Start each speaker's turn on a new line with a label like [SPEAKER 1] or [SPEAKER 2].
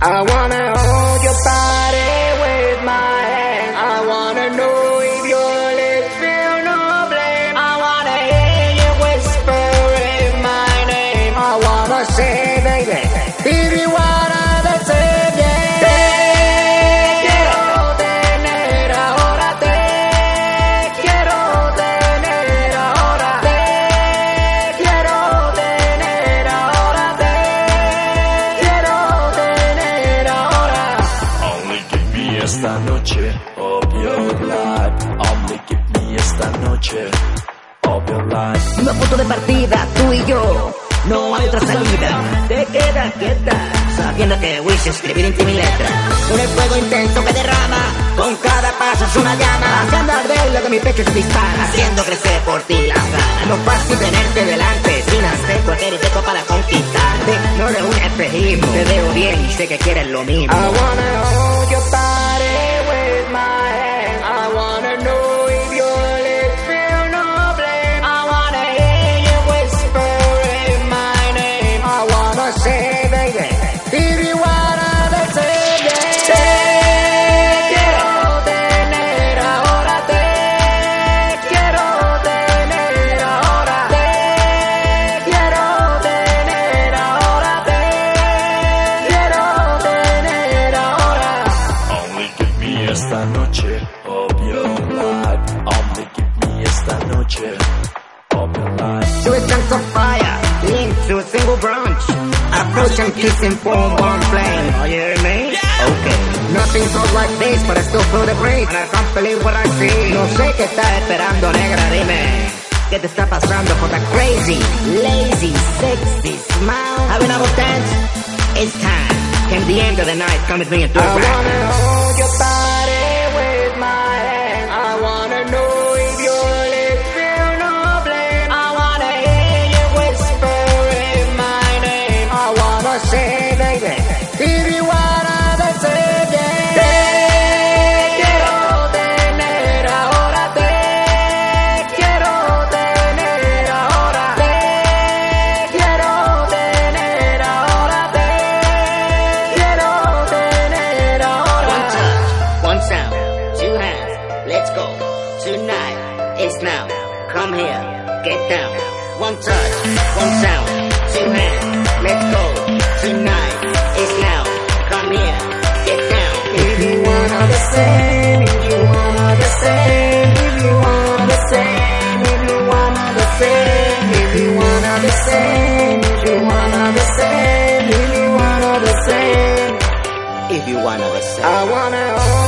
[SPEAKER 1] I wanna hold your body
[SPEAKER 2] noche of your life.
[SPEAKER 3] Mismo punto de partida, tú y yo. No hay otra salida. Te quedas quieta, sabiendo que Wish escribir en ti mi letra. Un fuego intenso que derrama, con cada paso es una llama. Haciendo arder lo que mi pecho se dispara, haciendo crecer por ti las ganas. No es fácil tenerte delante, sin hacer cualquier intento para conquistarte. No eres un espejismo, te veo bien y sé que quieres lo mismo.
[SPEAKER 1] I wanna
[SPEAKER 2] esta noche of your life. Only give me esta noche of your life.
[SPEAKER 3] Two of fire into a single branch. Approach and kiss in form one flame. Are you hearing me? Okay. Nothing's all like this, but I still feel the breeze. And I can't believe what I see. No sé qué estás esperando, negra, dime. ¿Qué te está pasando for that crazy, lazy, sexy smile? Having a dance? It's time. Came the end of the night, come with me and do it
[SPEAKER 1] I
[SPEAKER 3] right.
[SPEAKER 1] wanna hold your body
[SPEAKER 3] it's now. Come here, get down. One touch, one sound, two hands, let's go. Tonight, it's now. Come here, get down.
[SPEAKER 1] If you wanna the same, if you wanna the same, if you wanna the same, if you wanna the same, if you wanna the same, if you wanna the same, if you wanna the same.
[SPEAKER 3] If you wanna the same.
[SPEAKER 1] I wanna